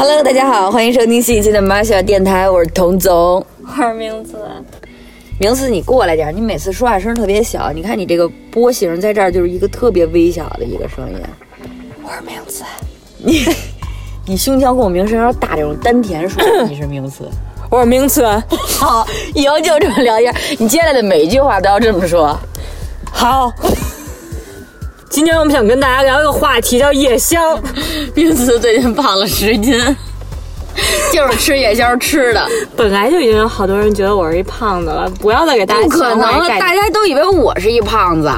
Hello，大家好，欢迎收听新一期的马小电台，我是童总。我是名字，名次，你过来点儿，你每次说话声特别小，你看你这个波形在这儿就是一个特别微小的一个声音。我是名次，你你胸腔共鸣声要大这种丹田说，你是名次。我是名词。好，以后就这么聊天，你接下来的每一句话都要这么说。好，今天我们想跟大家聊一个话题，叫夜宵。名次最近胖了十斤，就是吃夜宵吃的。本来就已经有好多人觉得我是一胖子了，不要再给大家不可能，大家都以为我是一胖子，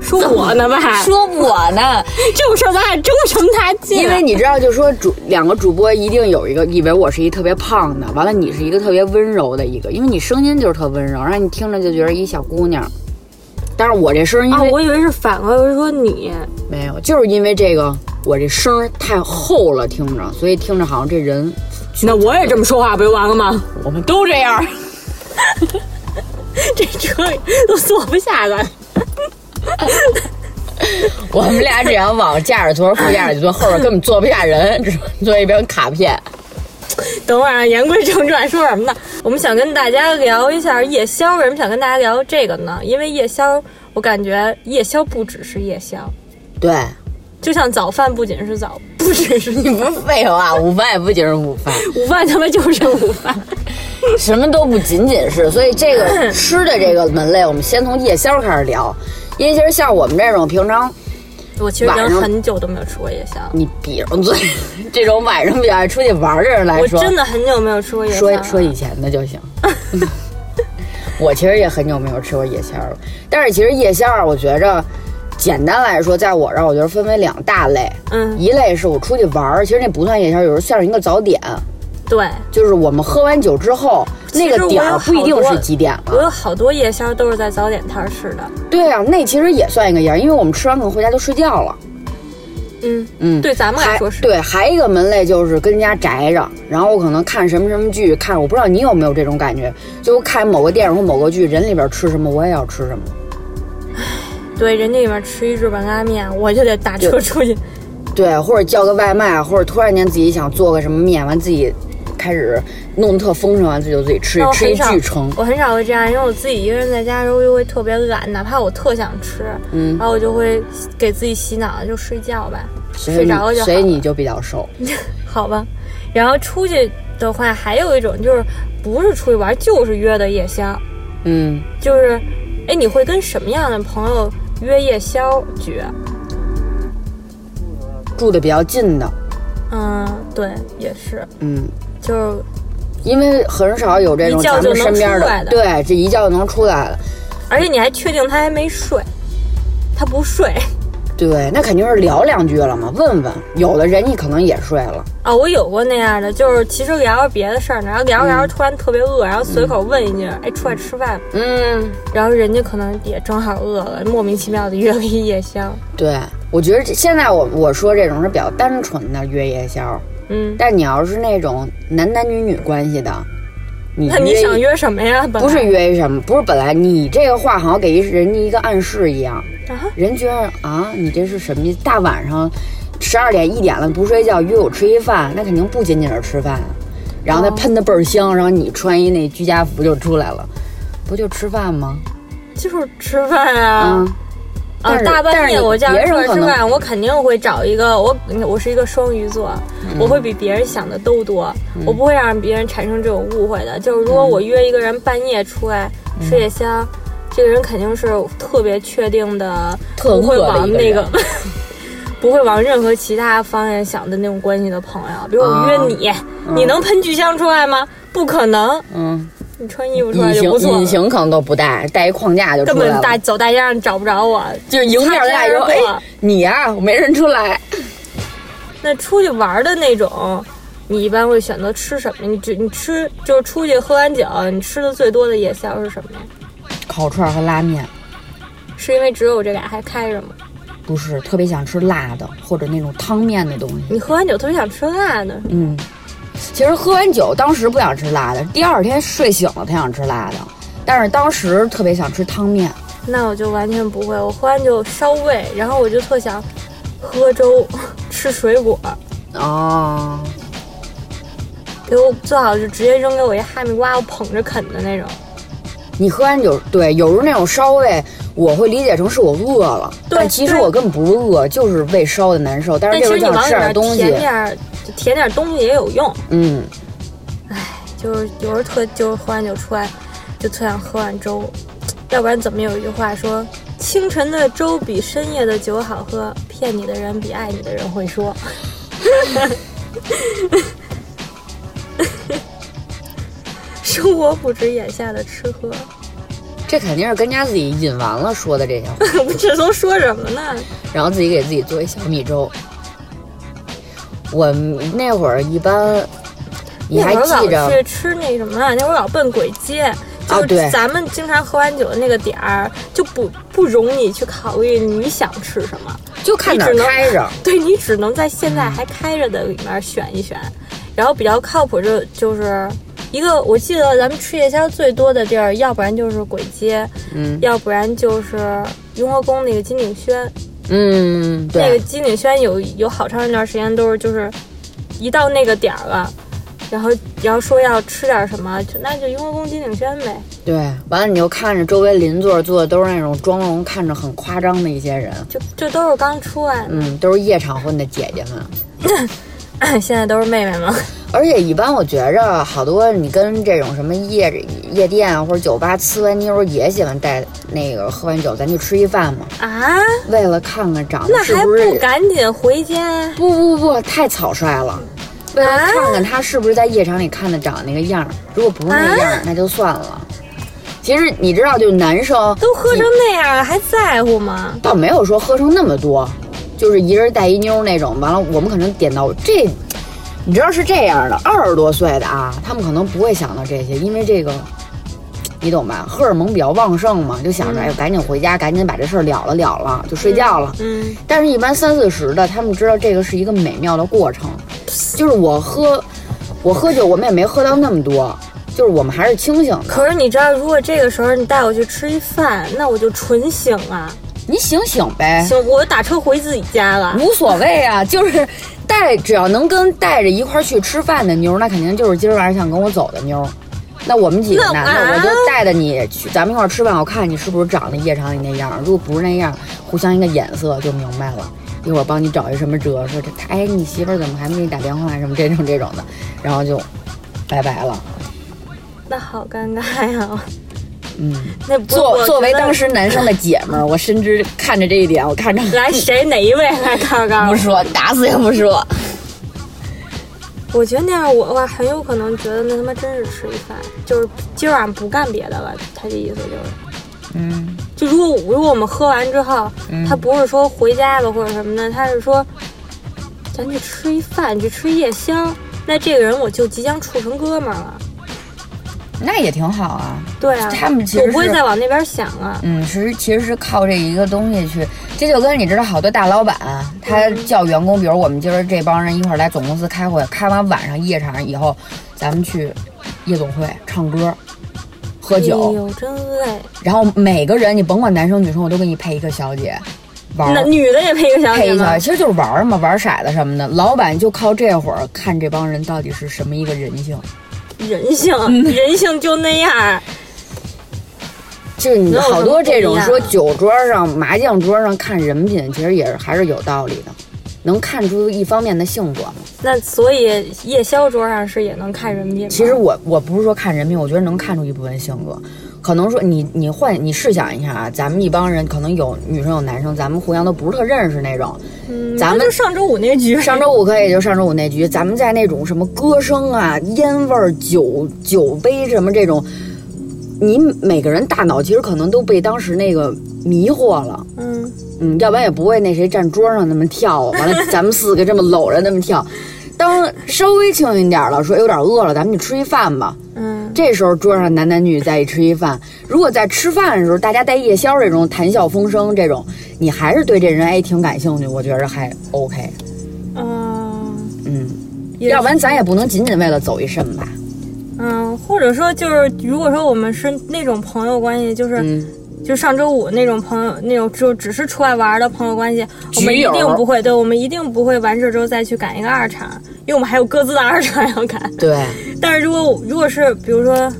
说我呢吧？说我呢。这种事儿咱俩争什么大劲啊？因为你知道，就说主两个主播一定有一个以为我是一特别胖的，完了你是一个特别温柔的一个，因为你声音就是特温柔，让你听着就觉得一小姑娘。但是我这声儿因啊，我以为是反过来，说你。没有，就是因为这个我这声太厚了，听着，所以听着好像这人那我也这么说话不就完了吗？我们都这样。这车都坐不下了。我们俩只要往驾驶座、副驾驶座后边根本坐不下人，只坐一边卡片。等会儿啊，言归正传，说什么呢？我们想跟大家聊一下夜宵。为什么想跟大家聊这个呢？因为夜宵，我感觉夜宵不只是夜宵，对，就像早饭不仅是早，不只是你不是废话，午饭也不仅是午饭。午饭，他妈就是午饭。什么都不仅仅是，所以这个吃的这个门类，我们先从夜宵开始聊。因为其实像我们这种平常我其实已经很久都没有吃过夜宵了，你闭上嘴，这种晚上比较爱出去玩的人来我说，真的很久没有吃过夜宵。说说以前的就行。我其实也很久没有吃过夜宵了，但是其实夜宵啊，我觉着简单来说，在我这儿，我觉得分为两大类。嗯，一类是我出去玩儿，其实那不算夜宵，有时候像一个早点，对，就是我们喝完酒之后，那个点儿不一定是几点了。我有好多夜宵都是在早点摊儿吃的。对啊，那其实也算一个夜儿，因为我们吃完可能回家就睡觉了。嗯，嗯，对咱们来还说是。对，还一个门类就是跟家宅着，然后我可能看什么什么剧，看我不知道你有没有这种感觉，就看某个电影或某个剧，人里边吃什么我也要吃什么。对，人家里面吃一日本拉面，我就得打车出去。对，或者叫个外卖，或者突然间自己想做个什么面，完自己开始弄得特丰盛，完自己就自己吃那我吃一巨撑。我很少会这样，因为我自己一个人在家的时候就会特别懒，哪怕我特想吃，嗯然后我就会给自己洗脑，就睡觉吧，睡着了就好所以你就比较瘦。好吧。然后出去的话，还有一种就是不是出去玩，就是约的夜宵，嗯，就是，哎，你会跟什么样的朋友约夜宵局？住的比较近的，嗯，对，也是，嗯，就是因为很少有这种咱们身边的对，这一觉就能出来了。而且你还确定他还没睡，他不睡对，那肯定是聊两句了嘛，问问。有的人你可能也睡了，啊！我有过那样的，就是其实聊着别的事儿呢，然后聊着聊着突然特别饿，然后随口问一句：“哎，出来吃饭吗？”嗯，然后人家可能也正好饿了，莫名其妙的约了一夜宵。对，我觉得这现在我我说这种是比较单纯的约夜宵，嗯，但你要是那种男男女女关系的，你那你约想约什么呀？不是约什么，不是本来你这个话好像给人家一个暗示一样，啊？人觉得啊，你这是什么意思？大晚上十二点一点了不睡觉，约我吃一饭，那肯定不仅仅是吃饭啊。然后他哦喷的倍儿香，然后你穿一那居家服就出来了，不就吃饭吗？就是吃饭啊。嗯，啊但，是大半夜我叫人出来吃饭，我肯定会找一个我，我是一个双鱼座，嗯我会比别人想的都多，我不会让别人产生这种误会的。就是如果我约一个人半夜出来嗯吃夜宵，这个人肯定是特别确定的，特不会往那个。不会往任何其他方面想的那种关系的朋友，比如我约你，你能喷巨香出来吗？不可能，嗯，你穿衣服出来就不错了隐形可能都不带，带一框架就根出来了。本大走大街上找不着我，就是迎面来说，擦肩而过哎，你呀、我没认出来。那出去玩的那种，你一般会选择吃什么？你只你吃就是出去喝完酒，你吃的最多的夜宵是什么呀？烤串和拉面，是因为只有这俩还开着吗？不是特别想吃辣的或者那种汤面的东西。你喝完酒特别想吃辣的，嗯，其实喝完酒当时不想吃辣的，第二天睡醒了才想吃辣的，但是当时特别想吃汤面。那我就完全不会。我喝完酒烧胃，然后我就特想喝粥、吃水果，哦，给我最好就直接扔给我一哈密瓜，我捧着啃的那种。你喝完酒，对，有时候那种烧胃，我会理解成是我饿了，对但其实我根本不是饿，就是胃烧的难受。但是但其实你这时候想吃点东西填点东西也有用。嗯，就是有时候特就是喝完酒出来，就特想喝碗粥，要不然怎么有一句话说清晨的粥比深夜的酒好喝，骗你的人比爱你的人会说。生活不止眼下的吃喝，这肯定是跟家自己饮完了说的这些话，这都说什么呢？然后自己给自己做一小米粥。我那会儿一般，你还记着？老去吃那什么啊？那会儿老奔鬼街，就咱们经常喝完酒的那个点儿，就不不容你去考虑你想吃什么。就看哪儿开着，对你只能在现在还开着的里面选一选，然后比较靠谱就就是一个，我记得咱们吃夜宵最多的地儿，要不然就是鬼街，嗯。要不然就是雍和宫那个金鼎轩，嗯，那个对，金鼎轩有有好长一段时间都是就是一到那个点儿了。然后，然后说要吃点什么，就那就雍和宫金鼎轩呗，对，完了你就看着周围邻座坐的都是那种妆容看着很夸张的一些人，就就都是刚出来，嗯，都是夜场混的姐姐们。现在都是妹妹们。而且一般我觉着好多你跟这种什么夜夜店啊或者酒吧呲完妞儿也喜欢带那个喝完酒咱去吃一饭嘛，啊，为了看看长得是不是不赶紧回家？不不不太草率了。为了啊看看他是不是在夜场里看的长得那个样儿，如果不是那样儿，那就算了。其实你知道，就是男生都喝成那样了，还在乎吗？倒没有说喝成那么多，就是一人带一妞那种。完了，我们可能点到这，你知道是这样的，二十多岁的啊，他们可能不会想到这些，因为这个，你懂吧？荷尔蒙比较旺盛嘛，就想着、嗯哎，赶紧回家，赶紧把这事儿了了了了，就睡觉了。嗯，但是，一般三四十的，他们知道这个是一个美妙的过程，就是我喝，我喝酒，我们也没喝到那么多，就是我们还是清醒的。可是你知道，如果这个时候你带我去吃一饭，那我就纯醒了。你醒醒呗，行，我打车回自己家了。无所谓啊，就是带只要能跟带着一块儿去吃饭的妞儿，那肯定就是今儿晚上想跟我走的妞儿。那我们几个男的，啊我就带着你去，咱们一块儿吃饭，我看你是不是长得夜场里那样。如果不是那样，互相一个眼色就明白了。一会儿帮你找一什么辙，说这哎你媳妇儿怎么还没给你打电话什么这种这种的，然后就拜拜了。那好尴尬呀。嗯，那不作作为当时男生的姐们儿，我深知看着这一点，我看着来 谁哪一位来告告我？不说，打死也不说。我觉得那样我的话，很有可能觉得那他妈真是吃一饭，就是今儿晚上不干别的了。他这意思就是。嗯，就如果如果我们喝完之后，嗯他不是说回家了或者什么的，他是说咱去吃一饭，去吃夜宵，那这个人我就即将处成哥们儿了。那也挺好啊。对啊，他们其实我不会是再往那边想了。嗯，其实其实是靠这一个东西去，这就跟你知道好多大老板他叫员工，比如我们今儿这帮人一块儿来总公司开会，开完晚上夜场以后，咱们去夜总会唱歌、喝酒哎酒，呦，真累。然后每个人你甭管男生女生，我都给你配一个小姐玩儿。那女的也配一个小姐吗配一小姐，？其实就是玩儿嘛，玩骰子什么的。老板就靠这会儿看这帮人到底是什么一个人性。人性，嗯人性就那样。就是你好多这种说酒桌上、麻将桌上看人品，其实也是还是有道理的，能看出一方面的性格嘛。那所以夜宵桌上是也能看人品？其实我我不是说看人品，我觉得能看出一部分性格。可能说你你换你试想一下啊，咱们一帮人可能有女生有男生，咱们互相都不是特认识那种。嗯，咱们就上周五那局，上周五可以就上周五那局，咱们在那种什么歌声啊、烟味儿、酒酒杯什么这种，你每个人大脑其实可能都被当时那个迷惑了。嗯，嗯，要不然也不会那谁站桌上那么跳，完了 咱们四个这么搂着那么跳。当稍微轻盈点了，说有点饿了，咱们去吃一饭吧。嗯，这时候桌上男男女女在一起吃一饭，如果在吃饭的时候大家带夜宵这种谈笑风生这种，你还是对这人哎挺感兴趣，我觉着还 OK。嗯，嗯，要不然咱也不能仅仅为了走一肾吧。嗯，或者说就是，如果说我们是那种朋友关系，就是、嗯，就上周五那种朋友，那种就只是出来玩的朋友关系，我们一定不会，对，我们一定不会完事之后再去赶一个二场，因为我们还有各自的二场要赶。对，但是如果如果是比如说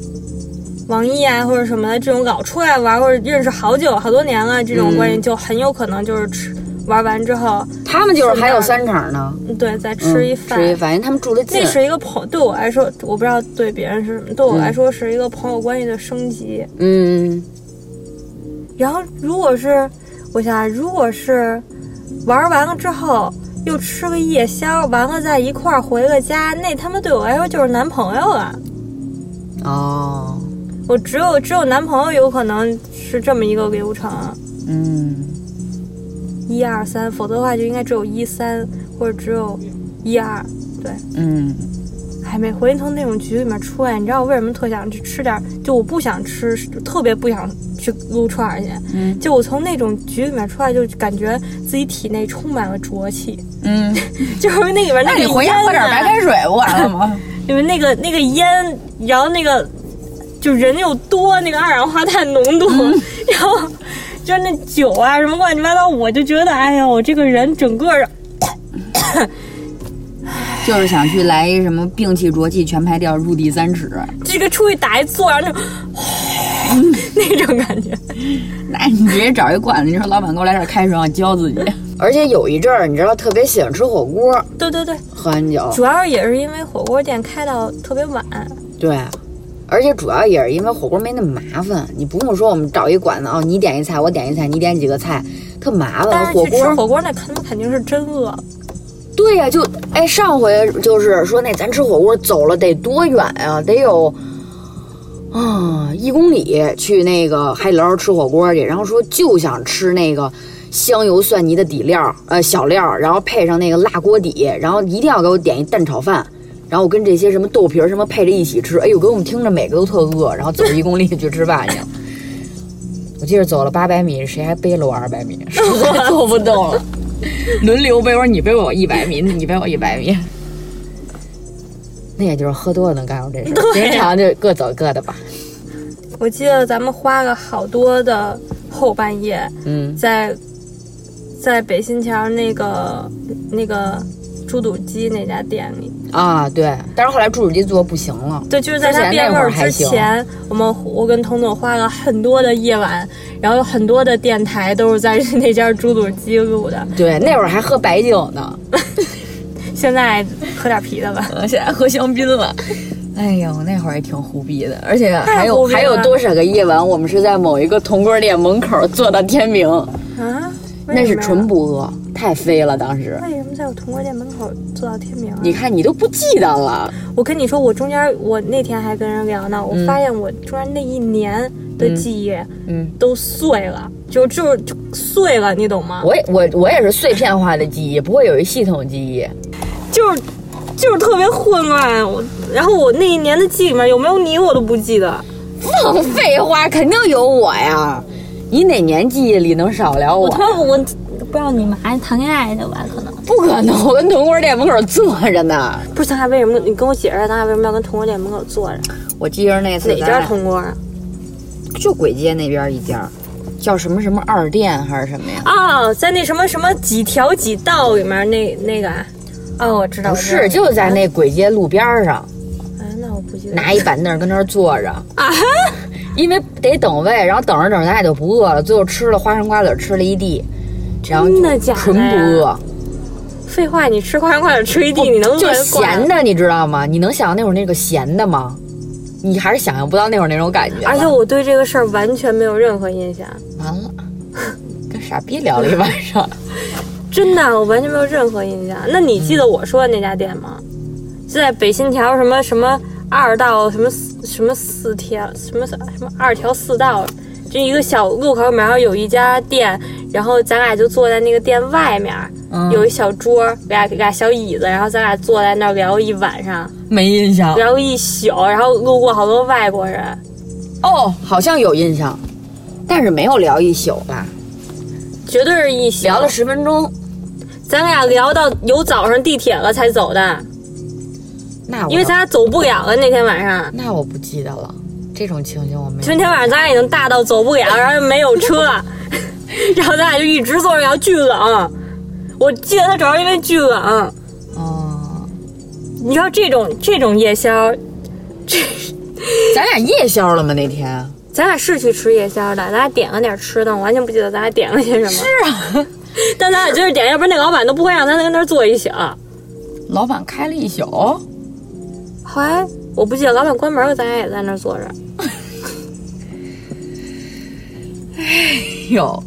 王一啊或者什么的这种老出来玩或者认识好久好多年了这种关系，嗯就很有可能就是吃玩完之后，他们就是还有三场呢，嗯对，再嗯吃一饭。吃一饭，因为他们住的近那。是一个朋，对我来说，我不知道对别人是什么，对我来说是一个朋友关系的升级。嗯，然后如果是，我想啊如果是玩完了之后又吃个夜宵，完了再一块儿回个家，那他妈对我来说就是男朋友了。哦，我只有只有男朋友有可能是这么一个流程，嗯，一二三，否则的话就应该只有一三或者只有一二。对，嗯，还没回从那种局里面出来，你知道我为什么特想去吃点？就我不想吃，特别不想去撸串儿去。嗯就我从那种局里面出来，就感觉自己体内充满了浊气，嗯，就是那里面那个那你回家喝点白开水不完了吗？因为那个那个烟，然后那个就人又多，那个二氧化碳浓度，嗯然后就是那酒啊什么乱七八糟，我就觉得哎呀，我这个人整个儿就是想去来一什么摒弃浊气全排掉，入地三尺。这个出去打一坐，然后就 那种感觉。那你直接找一馆子，你说老板给我来点开水，让我浇自己。而且有一阵儿，你知道特别喜欢吃火锅，对对对，喝完酒，主要也是因为火锅店开到特别晚，对，而且主要也是因为火锅没那么麻烦，你不用说我们找一馆子哦，你点一菜，我点一菜，你点几个菜，特麻烦。但是火锅，去吃火锅那肯肯定是真饿了。对呀、就哎上回就是说那咱吃火锅走了得多远啊、得有。啊，一公里去那个海底捞吃火锅去，然后说就想吃那个香油蒜泥的底料，呃小料，然后配上那个辣锅底，然后一定要给我点一蛋炒饭，然后跟这些什么豆皮什么配着一起吃，哎呦，给我们听着每个都特饿，然后走一公里去吃饭去。我记得走了八百米，谁还背了我二百米，实在走不动了，轮流背，我说你背我一百米，你背我一百米。那也就是喝多了能干出这事儿，平常就各走各的吧。我记得咱们花了好多的后半夜，嗯，在在北新桥那个那个猪肚鸡那家店里，啊，对，但是后来猪肚鸡做不行了。对，就是在它变味儿之前，我们我跟彤总花了很多的夜晚，然后有很多的电台都是在 那家猪肚鸡录的。对，那会儿还喝白酒呢，现在喝点啤的吧。呃现在喝香槟了。哎呦，那会儿也挺胡逼的，而且还有还有多少个夜晚，我们是在某一个铜锅店门口坐到天明，啊？为那是纯不饿，太飞了当时。为什么在我铜锅店门口坐到天明啊？你看你都不记得了，我跟你说，我中间我那天还跟人聊呢，我发现我中间那一年的记忆嗯，都碎了，就就就碎了，你懂吗？我也我我也是碎片化的记忆，不会有一系统记忆。就是就是特别混乱。我然后我那一年的记忆里面有没有你我都不记得。放废话，肯定有我呀！你哪年记忆里能少了我我？他妈我不知道你们还谈恋爱的吧？可能不可能，我跟铜锅店门口坐着呢。不是咱俩为什么？你跟我解释一下，咱俩为什么要跟铜锅店门口坐着？我记着那次哪家铜锅啊？就簋街那边一家，叫什么什么二店还是什么呀？哦，在那什么什么几条几道里面那那个啊？哦，我知道，不是，就在那簋街路边上，哎，那我不记得。拿一板凳跟那儿坐着。啊因为得等位，然后等着等着咱也就不饿了，最后吃了花生瓜子吃了一地，然后就真的假的纯不饿，废话，你吃花生瓜子吃一地，你能就咸的，你知道吗？你能想象那会儿那个咸的吗？你还是想象不到那会儿那种感觉。而且我对这个事儿完全没有任何印象，完了，跟傻逼聊了一晚上。真的，我完全没有任何印象。那你记得我说的那家店吗？就在北新桥什么什么二道什么四什么四条什么什么二条四道就一个小路口，然后有一家店，然后咱俩就坐在那个店外面，嗯。有一小桌，俩俩小椅子，然后咱俩坐在那儿聊一晚上，没印象。聊一宿，然后路过好多外国人。哦，好像有印象，但是没有聊一宿吧，绝对是一宿，聊了十分钟。咱俩聊到有早上地铁了才走的，那我因为咱俩走不了了那天晚上。那我不记得了，这种情形我没有。那天晚上咱俩已经大到走不了，然后又没有车，然后咱俩就一直坐着聊，巨冷。我记得他主要因为巨冷，哦，你知道这种这种夜宵，这咱俩夜宵了吗？那天咱俩是去吃夜宵的，咱俩点了点吃的，我完全不记得咱俩点了些什么。是啊，但咱俩就是点，要不然那老板都不会让咱在那儿坐一宿。老板开了一宿，后来我不记得老板关门了，咱俩也在那儿坐着。哎呦，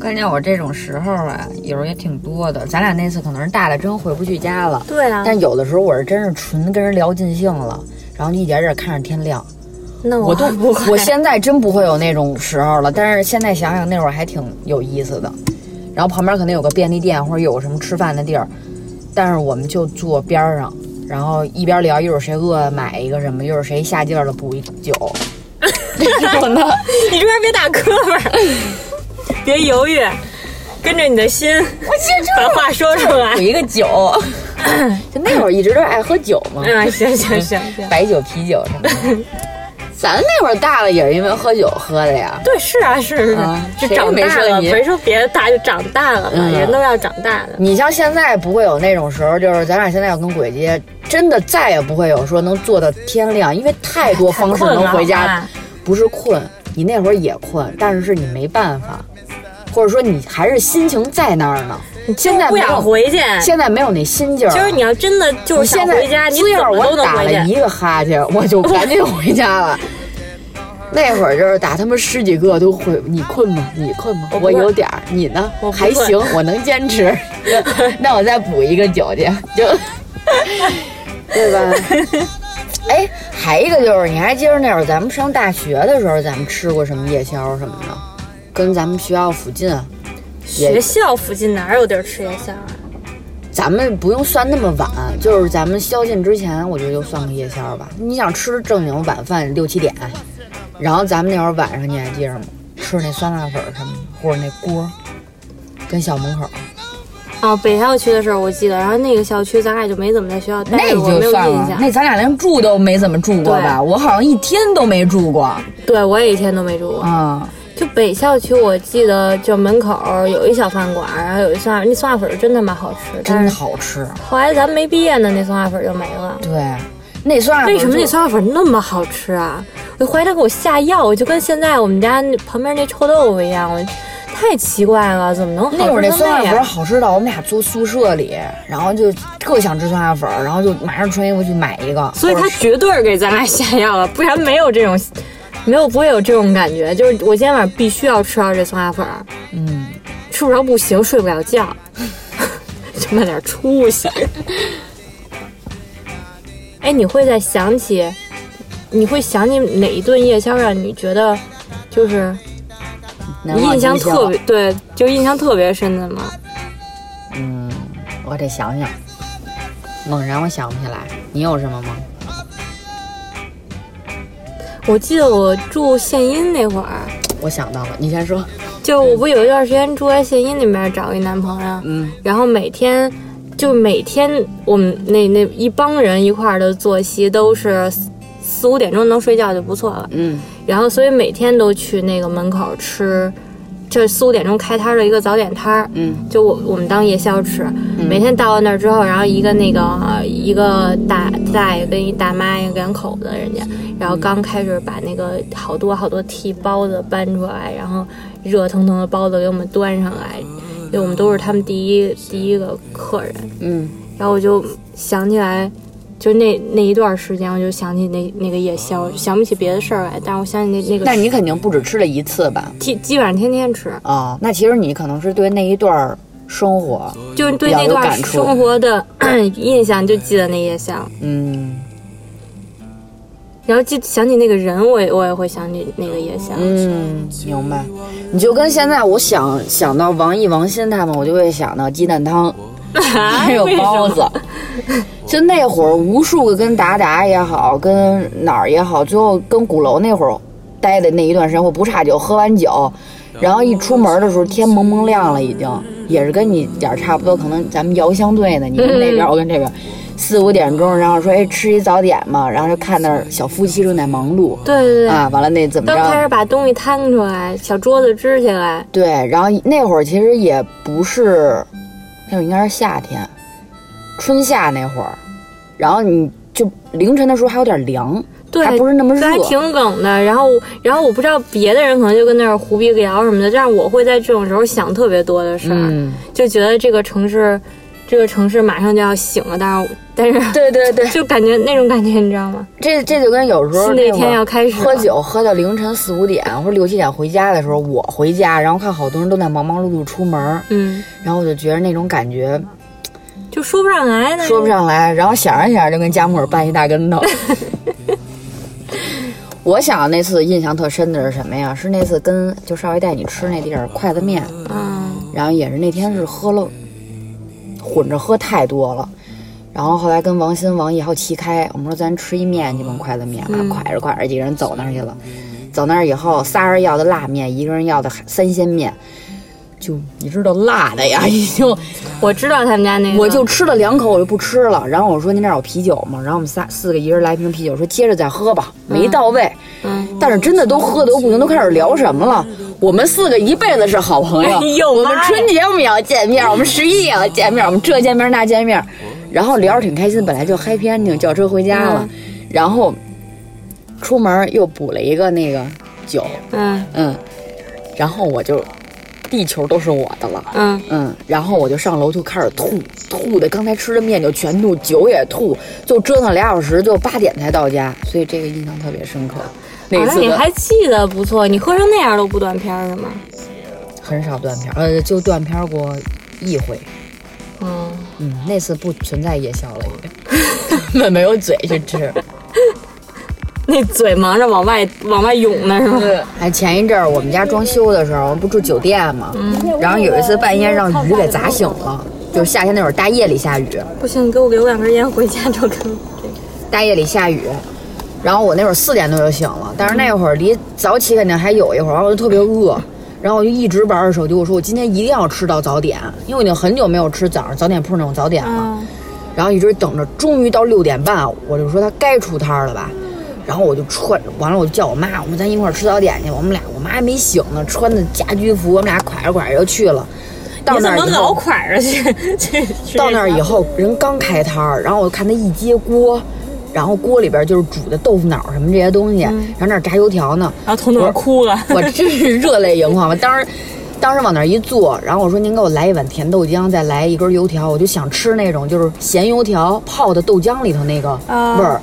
关键我这种时候啊，有时候也挺多的。咱俩那次可能是大了，真回不去家了。对啊，但有的时候我是真是纯跟人聊尽兴了，然后一点点看着天亮。那我都不会，我现在真不会有那种时候了。但是现在想想那会儿还挺有意思的。然后旁边可能有个便利店或者有什么吃饭的地儿，但是我们就坐边上，然后一边聊，一会儿谁饿了买一个什么，一会儿谁下劲儿了补一酒。这种的，你这边别打磕巴，别犹豫，跟着你的心，我把话说出来补。一个酒。就那会儿一直都爱喝酒嘛，嗯，行行行行，白酒、啤酒什么的。咱那会儿大了也是因为喝酒喝的呀。对，是啊，是是啊是，就谁也没长大了，说你别说别的大，就长大了人都要长大的。你像现在不会有那种时候，就是咱俩现在要跟鬼街，真的再也不会有说能坐到天亮，因为太多方式能回家。不是困，你那会儿也困，但是是你没办法，或者说你还是心情在那儿呢。现在不想回去。现在没有那心劲儿了。就是你要真的就是现在想回家，你怎么都我打能回去。了一个哈欠，我就赶紧 回家了。那会儿就是打他们十几个都回，你困吗？你困吗？我我有点儿，你呢我？还行，我能坚持。那我再补一个酒去，就 对吧？哎，还一个就是，你还记得那会儿咱们上大学的时候，咱们吃过什么夜宵什么的？跟咱们学校附近，学校附近哪有地儿吃夜宵啊？咱们不用算那么晚，就是咱们宵禁之前，我觉得就算个夜宵吧。你想吃正经晚饭六七点，然后咱们那会儿晚上你还记着吗？吃那酸辣粉什么的，或者那锅，跟校门口，哦，北校区的时候我记得，然后那个校区咱俩就没怎么在学校待那过，没有就算了。印象。那咱俩连住都没怎么住过吧？我好像一天都没住过对我也一天都没住过。啊。就北校区，我记得就门口有一小饭馆，然后有一酸辣，那酸辣粉儿真他妈好吃。真是好吃，后来咱没毕业呢，那酸辣粉就没了。对，那酸辣粉为什么那酸辣粉那么好吃啊？我怀疑他给我下药，就跟现在我们家那旁边那臭豆腐一样，我太奇怪了，怎么能那会儿那酸辣粉？好吃到我们俩住宿舍里，然后就特想吃酸辣粉，然后就马上穿衣服去买一个。所以他绝对给咱俩下药了，不然没有这种，没有不会有这种感觉。就是我今天晚上必须要吃到这酸辣粉儿，嗯，吃不着不行，睡不了觉，就那点出息。哎，你会再想起，你会想起哪一顿夜宵让你觉得就是你印象特别对，就印象特别深的吗？嗯，我得想想，猛然我想不起来。你有什么吗？我记得我住县阴那会儿，我想到了，你先说。就我不有一段时间住在县阴那边找一男朋友，嗯，然后每天就每天我们那那一帮人一块儿的作息都是四四五点钟能睡觉就不错了，嗯。然后所以每天都去那个门口吃，这四五点钟开摊儿的一个早点摊儿，嗯就我我们当夜宵吃。每天到了那儿之后，然后一个那个呃一个大大爷跟一大妈两口子人家，然后刚开始把那个好多好多屉包子搬出来，然后热腾腾的包子给我们端上来，因为我们都是他们第一第一个客人。嗯，然后我就想起来，就那那一段时间，我就想起那那个夜宵，想不起别的事儿来，但是我想起那那个那你肯定不止吃了一次吧？基基本上天天吃，哦，那其实你可能是对那一段生活，就是对那段生活的 印象就记得那夜宵。嗯，然后记想起那个人，我也我也会想起那个夜宵。嗯，明白。你就跟现在我想想到王毅、王鑫他们，我就会想到鸡蛋汤，还 有包子。就那会儿，无数个跟达达也好，跟哪儿也好，最后跟鼓楼那会儿待的那一段时间，我不差酒，喝完酒，然后一出门的时候天蒙蒙亮了，已经也是跟你点儿差不多，可能咱们遥相对呢，你跟那边，我跟这边。四五点钟，然后说哎吃一早点嘛，然后就看那儿小夫妻正在忙碌。对对对。啊，完了那怎么着？刚开始把东西摊出来，小桌子支起来。对，然后那会儿其实也不是，那会儿应该是夏天，春夏那会儿，然后你就凌晨的时候还有点凉，对，还不是那么热，还挺冷的。然后然后我不知道别的人可能就跟那儿胡逼聊什么的，但是我会在这种时候想特别多的事儿，就觉得这个城市。这个城市马上就要醒了，但是但是对对对，就感觉那种感觉，你知道吗？这这就跟有时候那天要开始喝酒，喝到凌晨四五点或者六七点回家的时候，我回家，然后看好多人都在忙忙碌碌出门，嗯，然后我就觉得那种感觉就说不上来，说不上来，然后想着想着就跟家木尔绊一大跟头。我想那次印象特深的是什么呀？是那次跟就少爷带你吃那地儿筷子面，嗯，然后也是那天是喝了。混着喝太多了，然后后来跟王鑫、王毅还有齐开，我们说咱吃一面，去吧，筷子面啊，快着快着几个人走那儿去了。走那儿以后，仨人要的辣面，一个人要的三鲜面，就你知道辣的呀，已经。我知道他们家那个，我就吃了两口，我就不吃了。然后我说您这儿有啤酒吗？然后我们仨四个一人来瓶啤酒，说接着再喝吧，没到位。嗯。但是真的都喝的都不行，都开始聊什么了。我们四个一辈子是好朋友。我们春节我们也要见面，我们十一也要见面，我们这见面那见面，然后聊着挺开心，本来就嗨偏挺，叫车回家了，然后出门又补了一个那个酒，嗯嗯，然后我就地球都是我的了，嗯嗯，然后我就上楼就开始吐，吐的刚才吃的面就全吐，酒也吐，就折腾俩小时，就八点才到家，所以这个印象特别深刻。那次你还记得不错，你喝成那样都不断片是吗？很少断片，呃，就断片过一回。嗯嗯，那次不存在夜宵了，已经，没有嘴去吃。那嘴忙着往外往外涌呢，是吗？哎，前一阵儿我们家装修的时候，不住酒店嘛？嗯。然后有一次半夜让雨给砸醒了，就是夏天那会儿大夜里下雨。不行，你给我留两根烟回家就跟。大夜里下雨。然后我那会儿四点多就醒了，但是那会儿离早起肯定还有一会儿，然后我就特别饿，然后我就一直玩着手机。我说我今天一定要吃到早点，因为我已经很久没有吃早上早点铺那种早点了。然后一直等着，终于到六点半，我就说他该出摊了吧。然后我就穿完了，我就叫我妈，我说咱一块儿吃早点去。我们俩，我妈还没醒呢，穿的家居服，我们俩挎着挎着就去了。到那儿以后，挎 着去。去到那儿以后，人刚开摊儿，然后我看他一揭锅。然后锅里边就是煮的豆腐脑什么这些东西，然后那儿炸油条呢，然后从那哭了，我真是 热泪盈眶。我当时，当时往那儿一坐，然后我说您给我来一碗甜豆浆，再来一根油条，我就想吃那种就是咸油条泡的豆浆里头那个味儿，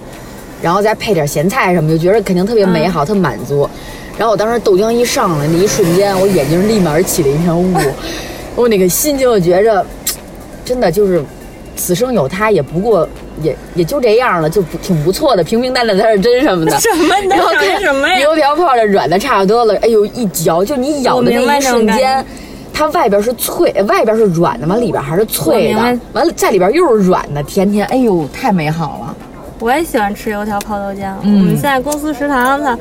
然后再配点咸菜什么，就觉得肯定特别美好，特满足。然后我当时豆浆一上来那一瞬间，我眼睛立马起了一片雾，我那个心情我觉着，真的就是。此生有他也不过也也就这样了，就不挺不错的，平平淡淡才是真什么的。什么的？然后看什么呀？油条泡的软的差不多了，哎呦一嚼就你咬的那一瞬间，它外边是脆，外边是软的，嘛里边还是脆的，完了在里边又是软的，甜甜，哎呦太美好了。我也喜欢吃油条泡豆浆。我们现在公司食堂它。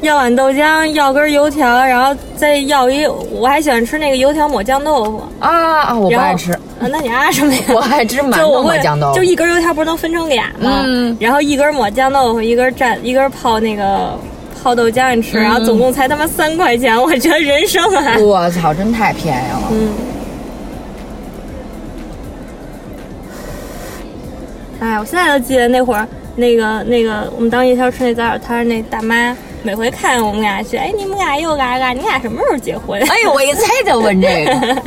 要碗豆浆，要根油条，然后再要一，我还喜欢吃那个油条抹酱豆腐啊啊！我不爱吃。啊，那你爱什么呀？我爱吃馒头抹酱豆腐。就一根油条不是能分成俩吗？嗯。然后一根抹酱豆腐，一根蘸，一根泡那个泡豆浆你吃，然后总共才他妈三块钱，我觉得人生啊！我操，真太便宜了。嗯。哎，我现在都记得那会儿，那个那个，我们当夜宵吃那早点摊那大妈。每回看我们俩去，哎，你们俩又嘎嘎，你俩什么时候结婚？哎呦，我一猜就问这个。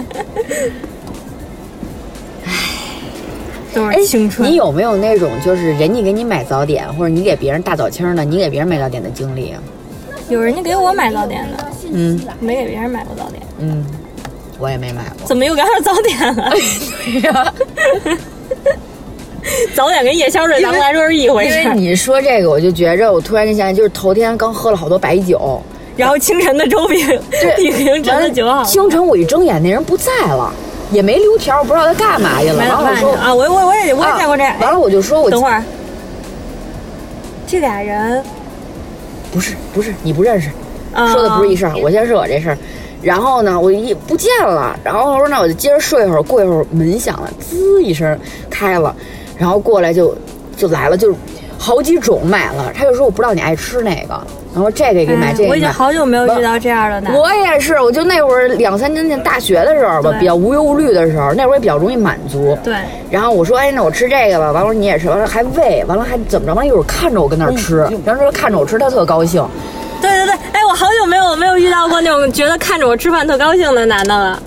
唉，都是青春。你有没有那种就是人家给你买早点，或者你给别人大早清的，你给别人买早点的经历啊？有人家给我买早点的，嗯，没给别人买过早点，嗯，我也没买过。怎么又赶上早点了？对呀。早点跟夜宵对咱们来说是一回事。因为你说这个，我就觉着我突然间想起，就是头天刚喝了好多白酒，然后清晨的粥比比凌晨的酒好。清晨我一睁眼，那人不在了，也没留条，我不知道他干嘛去了。然后我说啊，我我我也我也见过这。完了我就说，我等会儿，这俩人不是不是你不认识，说的不是一事儿。我先说我这事儿。然后呢，我一不见了。然后我说那我就接着睡一会儿。过一会儿门响了，滋一声开了，然后过来就就来了，就好几种买了。他就说我不知道你爱吃哪个，然后这个也给买，这个。我已经好久没有遇到这样的男。我也是，我就那会儿两三年前大学的时候吧，比较无忧无虑的时候，那会儿也比较容易满足。对。然后我说，哎，那我吃这个吧。完了你也吃，完了还喂，完了还怎么着？完了一会儿看着我跟那儿吃，然后说看着我吃，他特高兴。对对对，哎，我好久没有没有遇到过那种觉得看着我吃饭特高兴的男的了。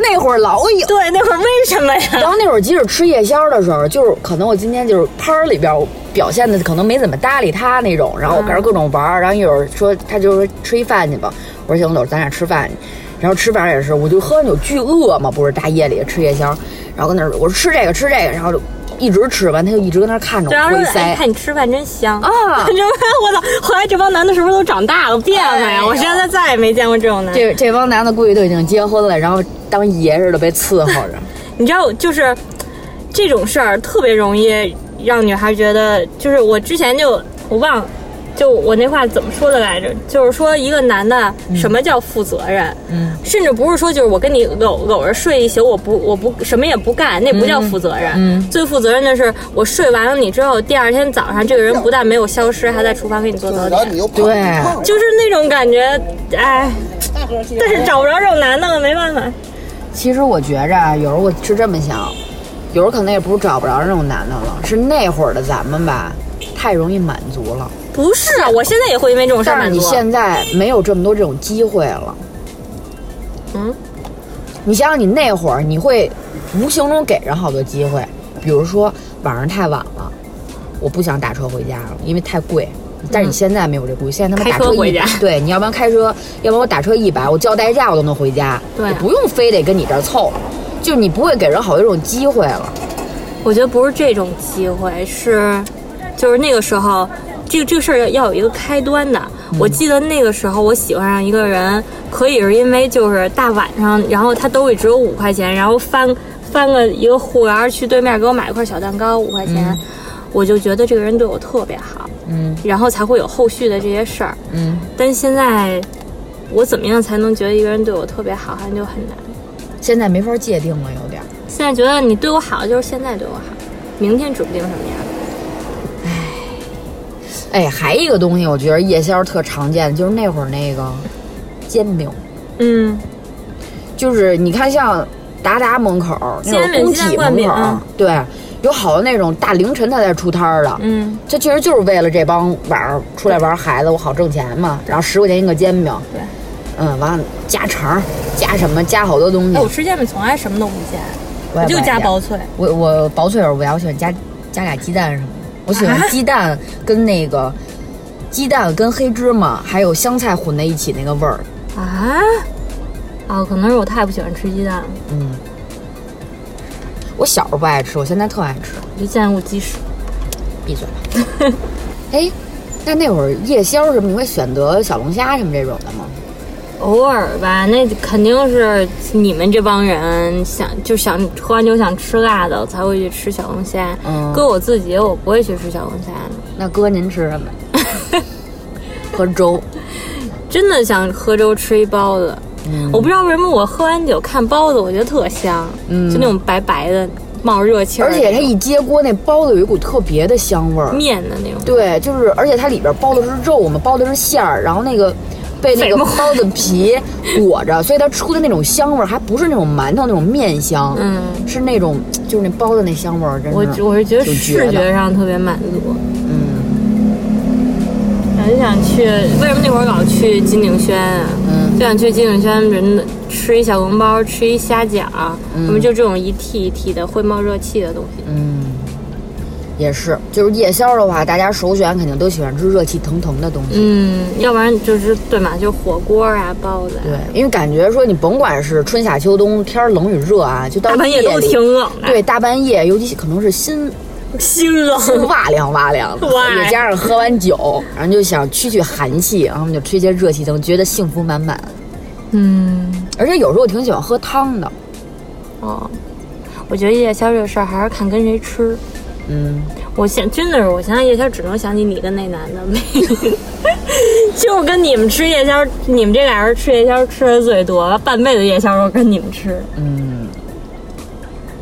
那会儿老有，对，那会儿为什么呀？然后那会儿即使吃夜宵的时候，就是可能我今天就是拍儿里边表现的可能没怎么搭理他那种，然后我跟着各种玩儿，然后一会儿说他就说吃一饭去吧，我说行，走，咱俩吃饭去。然后吃饭也是，我就喝完酒巨饿嘛，不是大夜里吃夜宵，然后跟那儿我说吃这个吃这个，然后就。一直吃完，他就一直跟那看着我。回塞。看你吃饭真香啊！我操！后来这帮男的是不是都长大了变了呀？我现在再也没见过这种男的。这这帮男的估计都已经结婚了，然后当爷似的被伺候着。你知道，就是这种事儿特别容易让女孩觉得，就是我之前就我忘了。就我那话怎么说的来着？就是说一个男的什么叫负责任？嗯，甚至不是说就是我跟你搂搂着睡一宿，我不我不什么也不干，那不叫负责任。嗯，最负责任的是我睡完了你之后，第二天早上这个人不但没有消失，还在厨房给你做早点。对，就是那种感觉，哎，但是找不着这种男的了，没办法。其实我觉着啊，有时候我是这么想，有时候可能也不是找不着这种男的了，是那会儿的咱们吧，太容易满足了。不是啊，我现在也会因为这种事儿但是你现在没有这么多这种机会了。嗯，你想想，你那会儿你会无形中给人好多机会，比如说晚上太晚了，我不想打车回家了，因为太贵。但是你现在没有这顾虑，现在他妈打车回家，对，你要不然开车，要不然我打车一百，我叫代驾我都能回家，对，不用非得跟你这儿凑，就你不会给人好多这种机会了。我觉得不是这种机会，是就是那个时候。这个这个事儿要要有一个开端的。我记得那个时候，我喜欢上一个人，可以是因为就是大晚上，然后他兜里只有五块钱，然后翻翻个一个护栏去对面给我买一块小蛋糕，五块钱，我就觉得这个人对我特别好，嗯，然后才会有后续的这些事儿，嗯。但现在，我怎么样才能觉得一个人对我特别好，好像就很难。现在没法界定了，有点。现在觉得你对我好就是现在对我好，明天指不定什么样。哎，还一个东西，我觉得夜宵特常见，就是那会儿那个煎饼。嗯，就是你看，像达达门口那种工体门口，对，有好多那种大凌晨他才出摊儿的。嗯，他其实就是为了这帮晚上出来玩孩子，我好挣钱嘛。然后十块钱一个煎饼。对。嗯，完了加肠，加什么？加好多东西。我吃煎饼从来什么都不加，我就加薄脆。我我薄脆我不要，我喜欢加加俩鸡蛋什么。我喜欢鸡蛋跟那个鸡蛋跟黑芝麻还有香菜混在一起那个味儿啊啊！可能是我太不喜欢吃鸡蛋了。嗯，我小时候不爱吃，我现在特爱吃。就见过鸡屎。闭嘴吧。哎，那那会儿夜宵什么，你会选择小龙虾什么这种的吗？偶尔吧，那肯定是你们这帮人想就想喝完酒想吃辣的才会去吃小龙虾。嗯，哥我自己我不会去吃小龙虾的。那哥您吃什么？喝粥。真的想喝粥吃一包子。嗯，我不知道为什么我喝完酒看包子，我觉得特香。嗯，就那种白白的冒热气儿。而且它一揭锅，那包子有一股特别的香味儿。面的那种。对，就是而且它里边包的是肉嘛，包的是馅儿，然后那个。被那 个包子皮裹着，所以它出的那种香味儿还不是那种馒头那种面香，嗯，是那种就是那包子那香味儿，真的。我我是觉得视觉上特别满足，嗯。很想去，为什么那会儿老去金鼎轩啊？嗯，就想去金鼎轩，人吃一小笼包，吃一虾饺，什么就这种一屉一屉的会冒热气的东西，嗯。也是，就是夜宵的话，大家首选肯定都喜欢吃热气腾腾的东西。嗯，要不然就是对嘛，就火锅啊、包子。对，因为感觉说你甭管是春夏秋冬，天冷与热啊，就到半夜都挺冷的。对，大半夜，尤其可能是心 心冷，哇凉哇凉的，哇也加上喝完酒，然后就想驱驱寒气，然后我们就吹些热气腾，觉得幸福满满。嗯，而且有时候我挺喜欢喝汤的，哦，我觉得夜宵这个事儿还是看跟谁吃。嗯，我现真的是，我现在夜宵只能想起你跟那男的，没，就跟你们吃夜宵，你们这俩人吃夜宵吃的最多，半辈子夜宵都跟你们吃。嗯，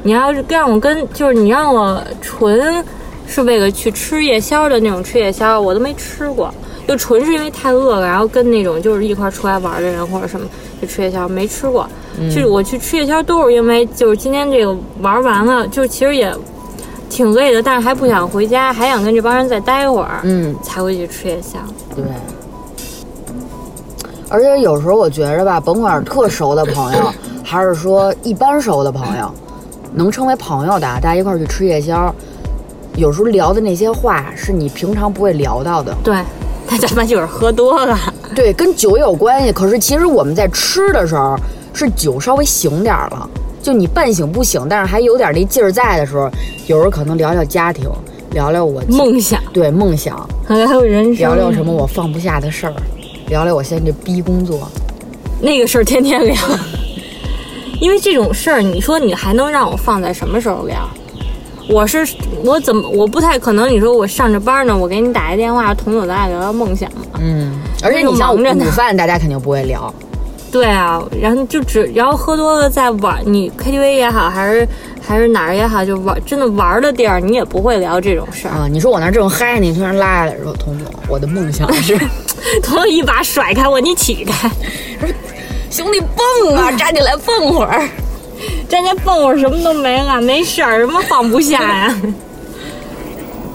你要是让我跟，就是你让我纯是为了去吃夜宵的那种吃夜宵，我都没吃过。就纯是因为太饿了，然后跟那种就是一块儿出来玩的人或者什么去吃夜宵，没吃过。就是我去吃夜宵都是因为就是今天这个玩完了，就其实也挺累的，但是还不想回家，还想跟这帮人再待会儿，嗯，才会去吃夜宵。对。而且有时候我觉着吧，甭管是特熟的朋友，还是说一般熟的朋友，能成为朋友的，大家一块儿去吃夜宵，有时候聊的那些话是你平常不会聊到的。对，但咱们就是喝多了。对，跟酒有关系。可是其实我们在吃的时候，是酒稍微醒点儿了，就你半醒不醒，但是还有点那劲儿在的时候，有时候可能聊聊家庭，聊聊我梦想，对梦想，还有人生，聊聊什么我放不下的事儿，聊聊我现在这逼工作。那个事儿天天聊，因为这种事儿，你说你还能让我放在什么时候聊？我是我怎么我不太可能？你说我上着班呢，我给你打一电话，同友咱俩聊聊梦想嘛？嗯，而且你像午饭，大家肯定不会聊。对啊，然后就只然后喝多了在玩，你 KTV 也好，还是还是哪儿也好，就玩真的玩的地儿，你也不会聊这种事儿。啊，你说我那儿正嗨，你突然拉下来说，童总，我的梦想是 同友一把甩开我，你起开，兄弟蹦啊，站起来蹦会儿。站起来蹦会儿什么都没了，没事儿，什么放不下呀？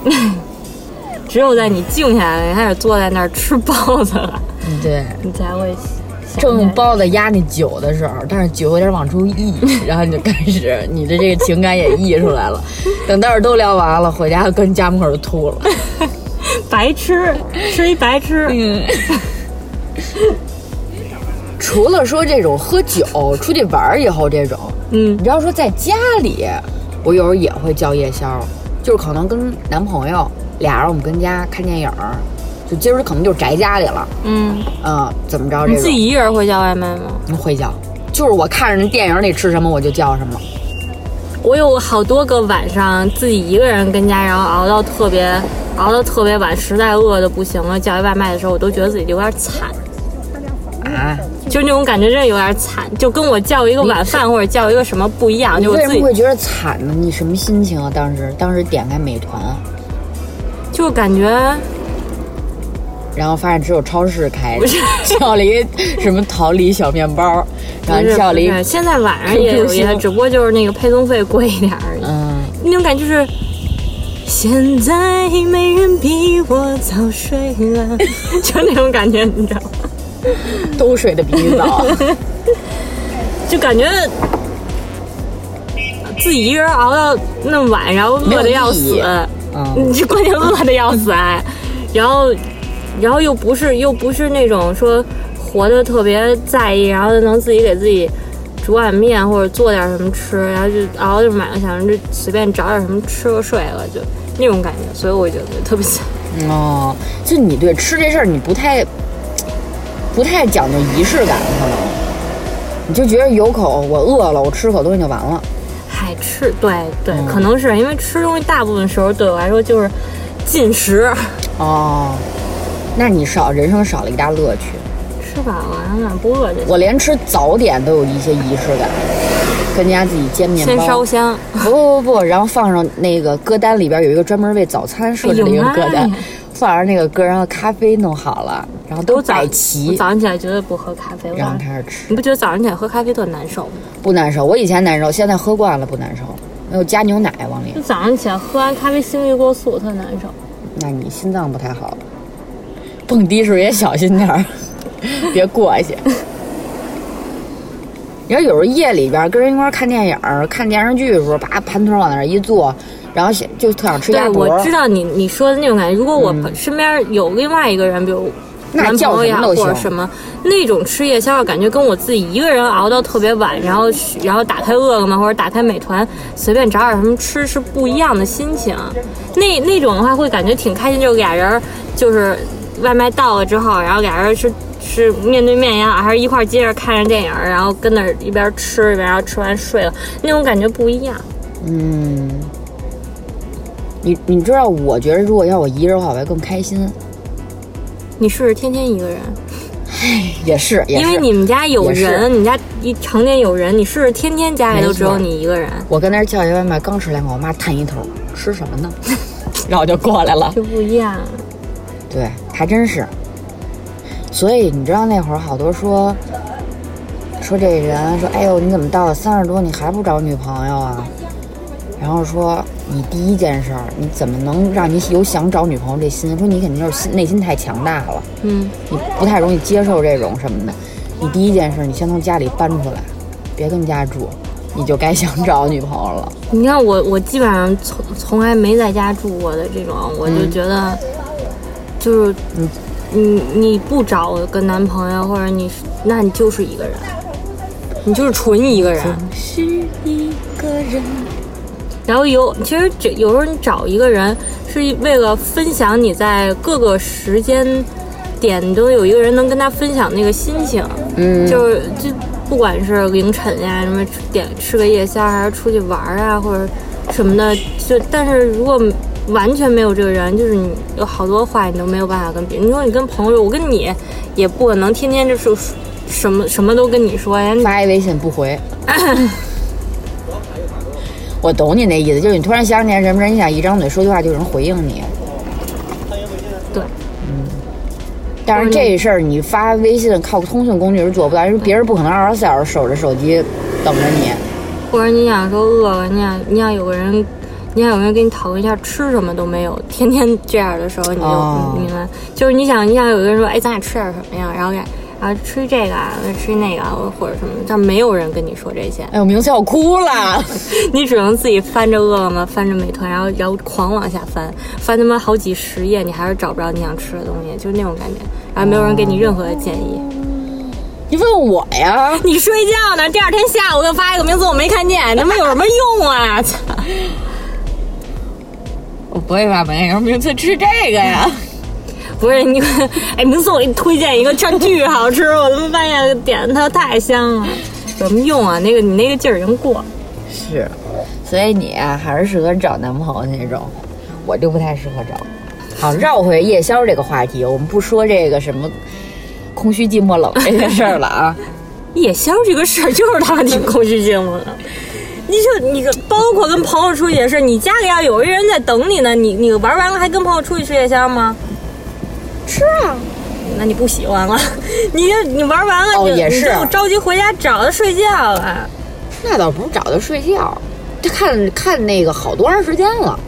只有在你静下来，开始坐在那儿吃包子了，对，你才会想正包子压那酒的时候，但是酒有点往出溢，然后你就开始你的这个情感也溢出来了。等到会儿都聊完了，回家跟家门口就吐了。白痴，吃一白痴。嗯。除了说这种喝酒、出去玩儿以后这种，嗯你知道说在家里，我有时候也会叫夜宵，就是可能跟男朋友俩人我们跟家看电影儿，就今儿可能就宅家里了，嗯，嗯，怎么着你自己一个人会叫外卖吗？会叫，就是我看着那电影里吃什么我就叫什么。我有好多个晚上自己一个人跟家，然后熬到特别熬到特别晚，实在饿的不行了，叫一外卖的时候，我都觉得自己有点惨，啊，就那种感觉真的有点惨，就跟我叫一个晚饭或者叫一个什么不一样，就我自己为什么会觉得惨呢？你什么心情啊？当时当时点开美团，就感觉然后发现只有超市开不是，叫了一什么桃李小面包，然后叫了一现在晚上也有一些，只不过就是那个配送费贵一点而已。嗯，那种感觉就是，现在没人比我早睡了，就那种感觉，你知道吗？都睡得比你早。就感觉自己一个人熬到那么晚，然后饿的要死嗯你这关键饿的要死哎，然后，然后又不是又不是那种说活的特别在意，然后能自己给自己煮碗面或者做点什么吃，然后就然后就买了，想着就随便找点什么吃了睡了，就那种感觉，所以我觉得特别想。哦，就你对吃这事儿，你不太不太讲究仪式感，可能你就觉得有口我饿了，我吃口东西就完了。还吃，对对，嗯可能是因为吃东西大部分时候对我来说就是进食，哦，那你少人生少了一大乐趣。吃饱了然后哪不饿就我连吃早点都有一些仪式感，跟家自己煎面先烧包。香。不不不不，然后放上那个歌单里边有一个专门为早餐设置的一个歌单放上那个歌，然后咖啡弄好了，然后都摆齐，早上起来绝对不喝咖啡，然后开始吃你。不觉得早上起来喝咖啡特难受吗？不难受，我以前难受，现在喝惯了不难受。没有加牛奶往里就，早上起来喝完咖啡心率过速，特难受。那你心脏不太好。蹦迪时候也小心点儿，别过去。你说有时候夜里边跟人一块儿看电影儿、看电视剧的时候，把盘腿往那儿一坐，然后想就特想吃对，鸭脖儿。我知道你你说的那种感觉。如果我身边有另外一个人，比如男朋友呀或者什么那种吃夜宵，感觉跟我自己一个人熬到特别晚，然后然后打开饿了么或者打开美团，随便找点什么吃是不一样的心情。那那种的话会感觉挺开心，就俩人就是外卖到了之后，然后俩人是。是面对面也好，还是一块儿接着看着电影，然后跟那儿一边吃一边，然后吃完睡了，那种感觉不一样。嗯，你你知道，我觉得如果要我一个人的话，我会更开心。你试试天天一个人，也是，也是因为你们家有人，你们家一常年有人，你试试天天家里都只有你一个人，我跟那儿叫一外卖，刚吃两口，我妈探一头，吃什么呢？然后就过来了。就不一样。对，还真是。所以你知道那会儿好多说说这人说，哎呦，你怎么到了三十多你还不找女朋友啊？然后说你第一件事，你怎么能让你有想找女朋友这心？说你肯定就是心内心太强大了，嗯，你不太容易接受这种什么的。你第一件事，你先从家里搬出来，别跟家住，你就该想找女朋友了。你看我，我基本上从从来没在家住过的这种，我就觉得，就是你你你不找个男朋友，或者你那你就是一个人，你就是纯一个人。是一个人。然后有，其实这有时候你找一个人是为了分享你在各个时间点都有一个人能跟他分享那个心情，嗯，就是就不管是凌晨呀，什么点吃个夜宵，还是出去玩啊，或者什么的，就但是如果完全没有这个人，就是你有好多话你都没有办法跟别人。你说你跟朋友，我跟你也不可能天天就是什么什么都跟你说呀，你发一微信不回。我懂你那意思，就是你突然想起来什么人，你想一张嘴说句话就有人回应你。对。嗯但是这事儿你发微信靠通讯工具是做不到，因为别人不可能二十四小时守着手机等着你。或者你想说饿了，你想你想有个人，你想有没有跟你讨论一下吃什么都没有，天天这样的时候，你就哦明白，就是你想你想有个人说，哎，咱俩吃点什么呀？然后给然后吃这个啊，吃那个啊，或者什么，但没有人跟你说这些，哎呦，名字要哭了。你只能自己翻着饿了么，翻着美团，然后然后狂往下翻，翻他妈好几十页，你还是找不着你想吃的东西，就是那种感觉，然后没有人给你任何的建议。你问我呀？你睡觉呢，第二天下午给我发一个名字，我没看见，他妈有什么用啊？操！我不会发朋友名字吃这个呀。不是你，哎，明次我给你推荐一个，这巨好吃，我他妈半夜点它太香了，有什么用啊？那个你那个劲儿已经过了。是，所以你啊，还是适合找男朋友那种，我就不太适合找。好，绕回夜宵这个话题，我们不说这个什么空虚寂寞冷这件事儿了啊。夜宵这个事儿就是他妈挺空虚寂寞的。你就你个，包括跟朋友出去也是，你家里要有一人在等你呢，你你玩完了还跟朋友出去吃夜宵吗？吃啊，那你不喜欢了？你你玩完了，你哦也是你就着急回家找他睡觉了。那倒不是找他睡觉，这看看那个好多长时间了。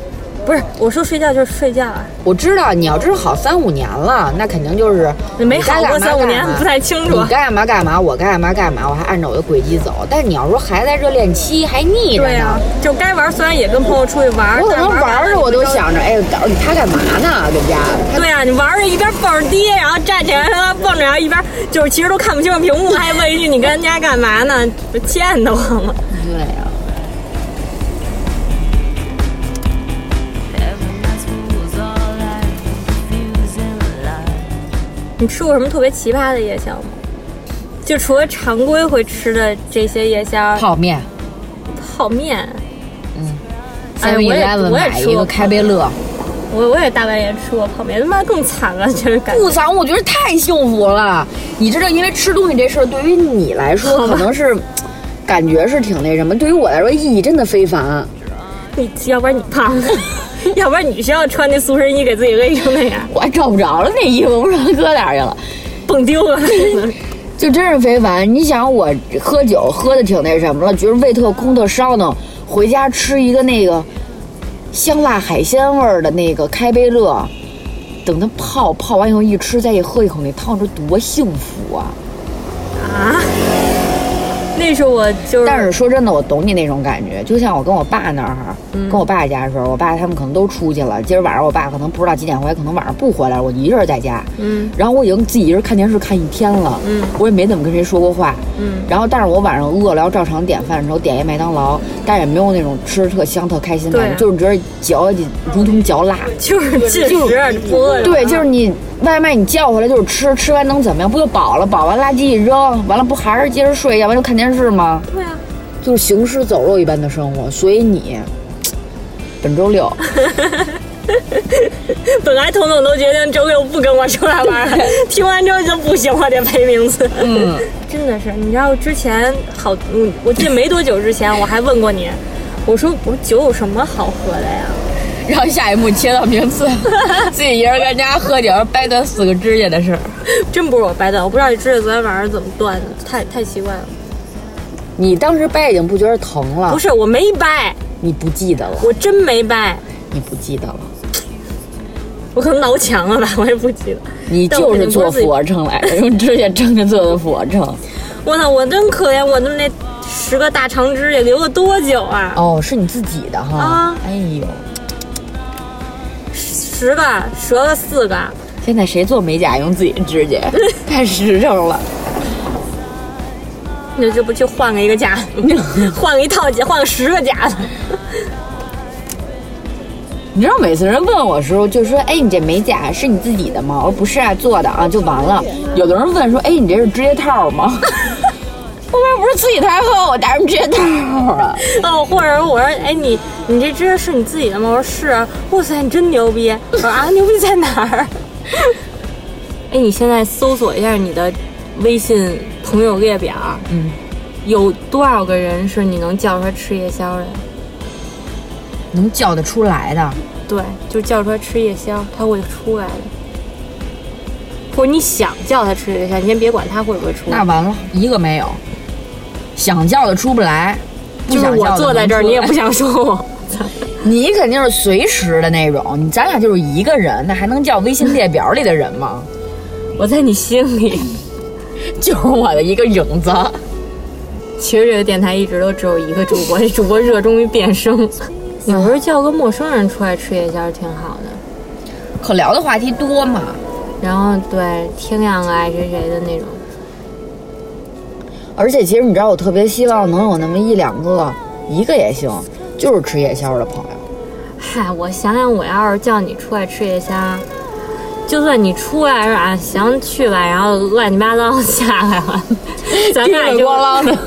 不是，我说睡觉就是睡觉啊，我知道你要知道好三五年了，那肯定就是没好过三五年不太清楚你该干嘛干嘛，我该干嘛干嘛，我还按照我的轨迹走。但是你要说还在热恋期，还腻着对呀、呢。就该玩，虽然也跟朋友出去玩，我可能但是玩着我都想着，哎，搞他干嘛呢？在家对呀、你玩着一边蹦着迪，然后站起来他妈蹦着，然后一边就是其实都看不清楚屏幕，还问一句你跟人家干嘛呢？不欠得慌吗。对呀、你吃过什么特别奇葩的夜宵吗？就除了常规会吃的这些夜宵，泡面，泡面，哎三我也我也买一个吃过开杯乐，我我也大半夜吃过泡面，他妈更惨了，就是感觉。不惨，我觉得太幸福了。你知道，因为吃东西这事儿对于你来说可能是感觉是挺那什么，对于我来说意义真的非凡。你要不然你胖，要不然你需要穿那塑身衣给自己勒成那样，我还找不着了那衣服，不知道搁哪儿去了。蹦丢了。就真是非凡。你想我喝酒喝的挺那什么了，觉得胃特空特烧呢，回家吃一个那个香辣海鲜味儿的那个开杯乐，等它泡泡完以后一吃，再一喝一口那汤，这多幸福啊！啊！那时候我就是，但是说真的，我懂你那种感觉，就像我跟我爸那儿，嗯跟我爸家的时候，我爸他们可能都出去了，今儿晚上我爸可能不知道几点回来，可能晚上不回来，我一个人在家，嗯然后我已经自己一人看电视看一天了，嗯我也没怎么跟谁说过话，嗯，然后但是我晚上饿了要照常点饭的时候点一麦当劳，但也没有那种吃的特香特开心的感觉，就是觉得嚼起如同嚼蜡。就是进食不饿着。对，就是你外卖你叫回来就是吃，吃完能怎么样？不就饱了？饱完垃圾一扔，完了不还是接着睡，要不然就看电视吗？对啊，就是行尸走肉一般的生活。所以你本周六 本来彤彤都决定周六不跟我出来玩了，听完之后就不行，我得背名字。嗯，真的是，你知道之前好，我我记得没多久之前我还问过你，我说我说酒有什么好喝的呀？然后下一幕切到名次，自己一人在家喝酒掰断四个指甲的事儿。真不是我掰断，我不知道你指甲昨天晚上怎么断的，太太奇怪了。你当时掰已经不觉得疼了，不是，我没掰，你不记得了，我真没掰，你不记得了，我可能挠墙了吧，我也不记得。你就是做俯卧撑来的，用指甲撑着做的俯卧撑。我操，我真可怜，我的那十个大长指甲留了多久啊？哦，是你自己的哈。啊哎呦，十个，折了四个。现在谁做美甲用自己的指甲？太实诚了。那这不就换了一个夹子，换了一套假，换了十个夹子。你知道每次人问我的时候，就说：“哎，你这美甲是你自己的吗？”我说：“不是啊，做的啊，就完了。”有的人问说：“哎，你这是指甲套吗？”我说：“不是自己太厚，我戴什么指甲套啊 哦，或者我说，哎，你你这指甲是你自己的吗？我说是啊。哇塞，你真牛逼！我说啊，牛逼在哪儿？哎，你现在搜索一下你的微信朋友列表，嗯，有多少个人是你能叫出来吃夜宵的？？”能叫得出来的，对，就叫出来吃夜宵，他会出来的。或者你想叫他吃夜宵，你先别管他会不会出来。那完了，一个没有。想叫的出不来，不就是我坐在这儿，你也不想说我。你肯定是随时的那种，你咱俩就是一个人，那还能叫微信列表里的人吗？我在你心里。就是我的一个影子。其实这个电台一直都只有一个主播，这主播热衷于变声。有时候叫个陌生人出来吃夜宵挺好的，可聊的话题多嘛？然后对听两个爱谁谁的那种。而且其实你知道，我特别希望能有那么一两个，一个也行，就是吃夜宵的朋友。嗨，我想想，我要是叫你出来吃夜宵，就算你出来是啊，行去吧，然后乱七八糟下来了，咱俩就咣啷的，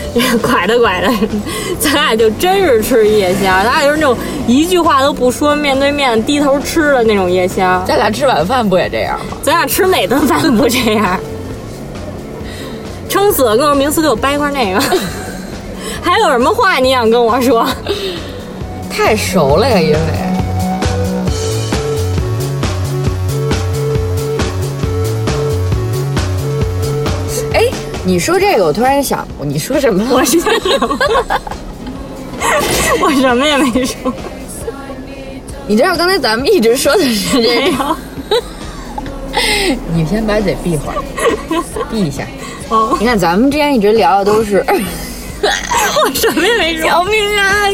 拐的拐的，咱俩就真是吃夜宵，咱俩就是那种一句话都不说，面对面低头吃的那种夜宵。咱俩吃晚饭不也这样吗？咱俩吃哪顿饭不这样？撑死了跟我说明思给我掰块那个，还有什么话你想跟我说？太熟了呀，因为。你说这个，我突然想，你说什么？我说什么？我什么也没说。你知道刚才咱们一直说的是这个。你先把嘴闭会儿，闭一下。哦，你看咱们之前一直聊的都是，我什么也没说，救命啊！